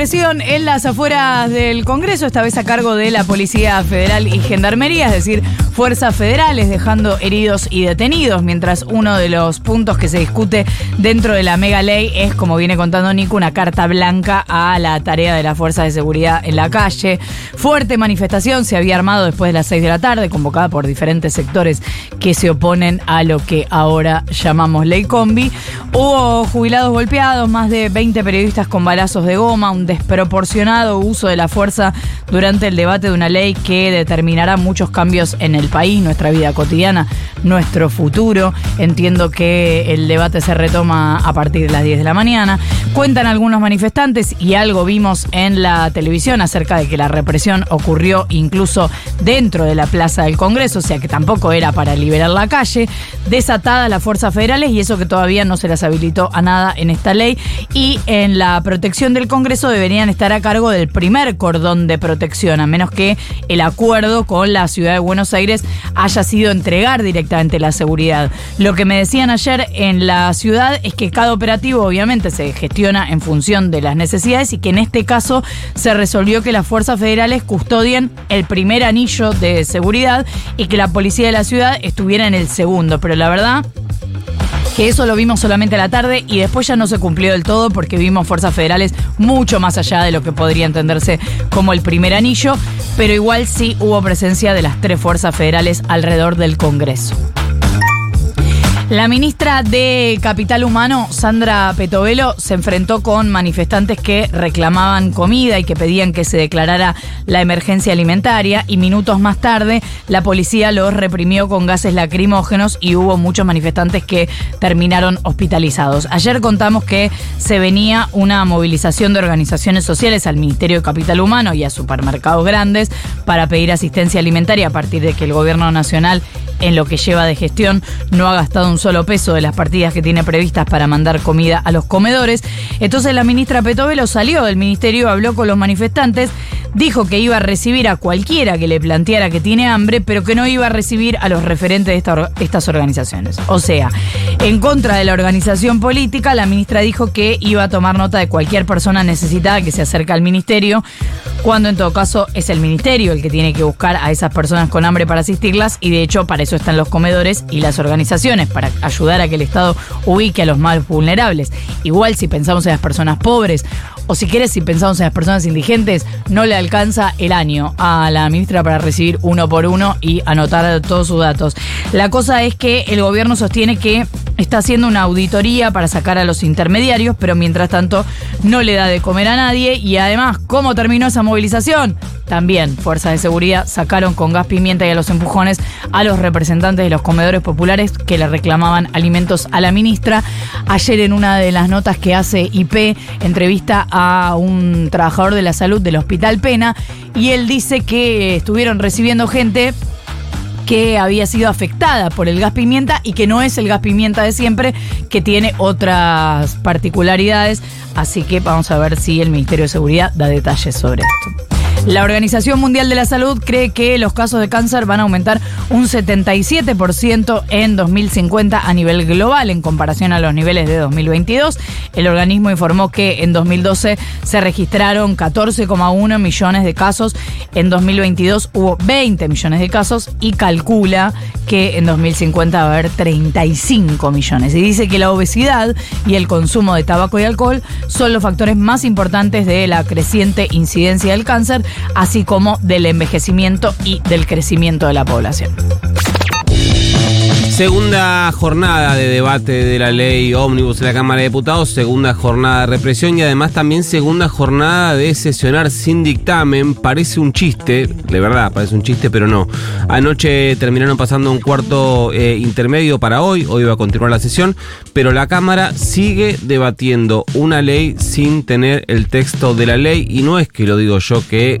de represión en las afueras del Congreso, esta vez a cargo de la Policía Federal y Gendarmería, es decir, fuerzas federales dejando heridos y detenidos, mientras uno de los puntos que se discute dentro de la mega ley es, como viene contando Nico, una carta blanca a la tarea de las fuerzas de seguridad en la calle. Fuerte manifestación se había armado después de las 6 de la tarde, convocada por diferentes sectores que se oponen a lo que ahora llamamos ley combi. Hubo jubilados golpeados, más de 20 periodistas con balazos de goma, un desproporcionado uso de la fuerza durante el debate de una ley que determinará muchos cambios en el país, nuestra vida cotidiana, nuestro futuro. Entiendo que el debate se retoma a partir de las 10 de la mañana. Cuentan algunos manifestantes y algo vimos en la televisión acerca de que la represión ocurrió incluso dentro de la plaza del Congreso, o sea que tampoco era para liberar la calle, desatadas las fuerzas federales y eso que todavía no se las habilitó a nada en esta ley y en la protección del Congreso deberían estar a cargo del primer cordón de protección, a menos que el acuerdo con la ciudad de Buenos Aires haya sido entregar directamente la seguridad. Lo que me decían ayer en la ciudad es que cada operativo obviamente se gestiona en función de las necesidades y que en este caso se resolvió que las fuerzas federales custodien el primer anillo de seguridad y que la policía de la ciudad estuviera en el segundo. Pero la verdad que eso lo vimos solamente a la tarde y después ya no se cumplió del todo porque vimos fuerzas federales mucho más allá de lo que podría entenderse como el primer anillo, pero igual sí hubo presencia de las tres fuerzas federales alrededor del Congreso. La ministra de Capital Humano, Sandra Petovelo, se enfrentó con manifestantes que reclamaban comida y que pedían que se declarara la emergencia alimentaria y minutos más tarde la policía los reprimió con gases lacrimógenos y hubo muchos manifestantes que terminaron hospitalizados. Ayer contamos que se venía una movilización de organizaciones sociales al Ministerio de Capital Humano y a supermercados grandes para pedir asistencia alimentaria a partir de que el gobierno nacional en lo que lleva de gestión no ha gastado un solo peso de las partidas que tiene previstas para mandar comida a los comedores. Entonces la ministra Petovelo salió del ministerio, habló con los manifestantes, dijo que iba a recibir a cualquiera que le planteara que tiene hambre, pero que no iba a recibir a los referentes de estas organizaciones. O sea, en contra de la organización política, la ministra dijo que iba a tomar nota de cualquier persona necesitada que se acerque al ministerio, cuando en todo caso es el ministerio el que tiene que buscar a esas personas con hambre para asistirlas y de hecho para eso están los comedores y las organizaciones, para ayudar a que el Estado ubique a los más vulnerables. Igual si pensamos en las personas pobres o si quieres, si pensamos en las personas indigentes, no le alcanza el año a la ministra para recibir uno por uno y anotar todos sus datos. La cosa es que el gobierno sostiene que está haciendo una auditoría para sacar a los intermediarios, pero mientras tanto no le da de comer a nadie y además, ¿cómo terminó esa movilización? También fuerzas de seguridad sacaron con gas pimienta y a los empujones a los representantes de los comedores populares que le reclamaban alimentos a la ministra. Ayer en una de las notas que hace IP entrevista a un trabajador de la salud del Hospital Pena y él dice que estuvieron recibiendo gente que había sido afectada por el gas pimienta y que no es el gas pimienta de siempre, que tiene otras particularidades. Así que vamos a ver si el Ministerio de Seguridad da detalles sobre esto. La Organización Mundial de la Salud cree que los casos de cáncer van a aumentar un 77% en 2050 a nivel global en comparación a los niveles de 2022. El organismo informó que en 2012 se registraron 14,1 millones de casos, en 2022 hubo 20 millones de casos y calcula que en 2050 va a haber 35 millones. Y dice que la obesidad y el consumo de tabaco y alcohol son los factores más importantes de la creciente incidencia del cáncer así como del envejecimiento y del crecimiento de la población. Segunda jornada de debate de la ley ómnibus en la Cámara de Diputados, segunda jornada de represión y además también segunda jornada de sesionar sin dictamen. Parece un chiste, de verdad, parece un chiste, pero no. Anoche terminaron pasando un cuarto eh, intermedio para hoy, hoy va a continuar la sesión, pero la Cámara sigue debatiendo una ley sin tener el texto de la ley y no es que lo digo yo que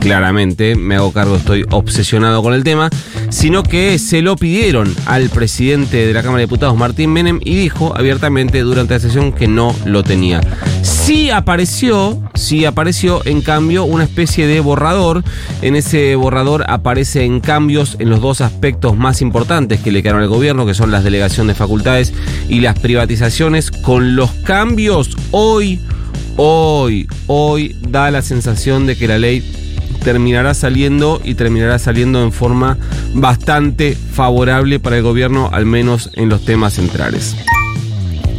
claramente, me hago cargo, estoy obsesionado con el tema, sino que se lo pidieron al presidente de la Cámara de Diputados, Martín Menem, y dijo abiertamente durante la sesión que no lo tenía. Sí apareció, sí apareció en cambio una especie de borrador. En ese borrador aparecen cambios en los dos aspectos más importantes que le quedaron al gobierno, que son las delegación de facultades y las privatizaciones. Con los cambios hoy, hoy, hoy da la sensación de que la ley terminará saliendo y terminará saliendo en forma bastante favorable para el gobierno, al menos en los temas centrales.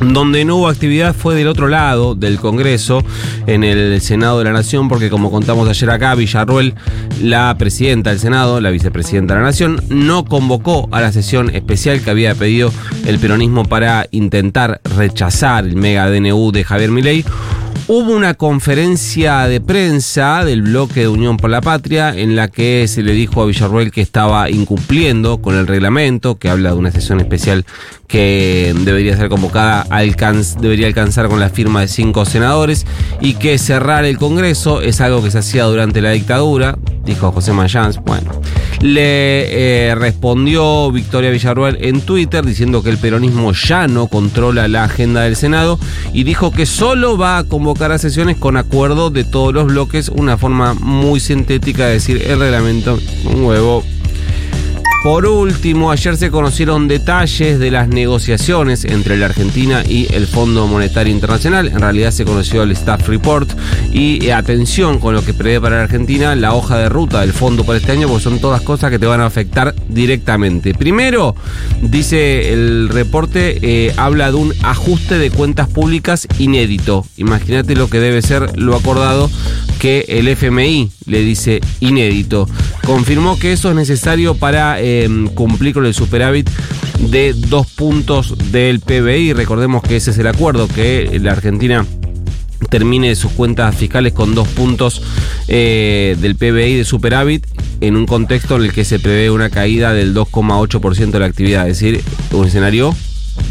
Donde no hubo actividad fue del otro lado del Congreso, en el Senado de la Nación, porque como contamos ayer acá, Villarruel, la presidenta del Senado, la vicepresidenta de la Nación, no convocó a la sesión especial que había pedido el peronismo para intentar rechazar el mega DNU de Javier Milei. Hubo una conferencia de prensa del bloque de Unión por la Patria en la que se le dijo a Villarruel que estaba incumpliendo con el reglamento, que habla de una sesión especial que debería ser convocada, debería alcanzar con la firma de cinco senadores y que cerrar el Congreso es algo que se hacía durante la dictadura, dijo José Mayans. Bueno, le eh, respondió Victoria Villarruel en Twitter diciendo que el peronismo ya no controla la agenda del Senado y dijo que solo va a convocar a sesiones con acuerdo de todos los bloques, una forma muy sintética de decir el reglamento, un huevo por último, ayer se conocieron detalles de las negociaciones entre la Argentina y el Fondo Monetario Internacional. En realidad se conoció el Staff Report y eh, atención con lo que prevé para la Argentina la hoja de ruta del fondo para este año, porque son todas cosas que te van a afectar directamente. Primero, dice el reporte, eh, habla de un ajuste de cuentas públicas inédito. Imagínate lo que debe ser lo acordado que el FMI le dice inédito. Confirmó que eso es necesario para em, cumplir con el superávit de dos puntos del PBI. Recordemos que ese es el acuerdo, que la Argentina termine sus cuentas fiscales con dos puntos eh, del PBI de superávit en un contexto en el que se prevé una caída del 2,8% de la actividad, es decir, un escenario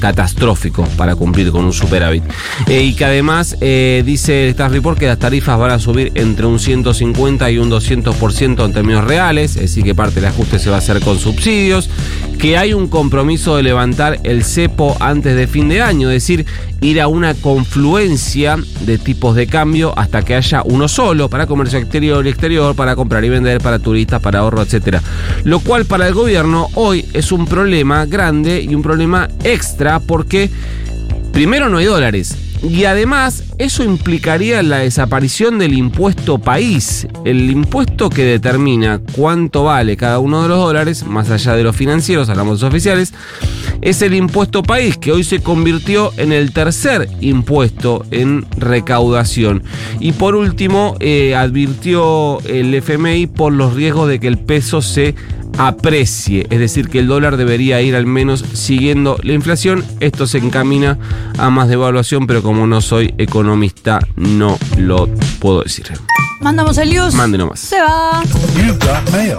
catastrófico para cumplir con un superávit. Eh, y que además eh, dice el Staff Report que las tarifas van a subir entre un 150 y un 200% en términos reales, es decir, que parte del ajuste se va a hacer con subsidios, que hay un compromiso de levantar el cepo antes de fin de año, es decir, ir a una confluencia de tipos de cambio hasta que haya uno solo para comercio exterior y exterior, para comprar y vender, para turistas, para ahorro, etcétera. Lo cual para el gobierno hoy es un problema grande y un problema extra porque primero no hay dólares. Y además, eso implicaría la desaparición del impuesto país, el impuesto que determina cuánto vale cada uno de los dólares, más allá de los financieros, hablamos de los oficiales, es el impuesto país, que hoy se convirtió en el tercer impuesto en recaudación. Y por último, eh, advirtió el FMI por los riesgos de que el peso se aprecie, es decir, que el dólar debería ir al menos siguiendo la inflación. Esto se encamina a más devaluación, pero como no soy economista, no lo puedo decir. Mandamos el news. Mande nomás. Se va. You've got mail.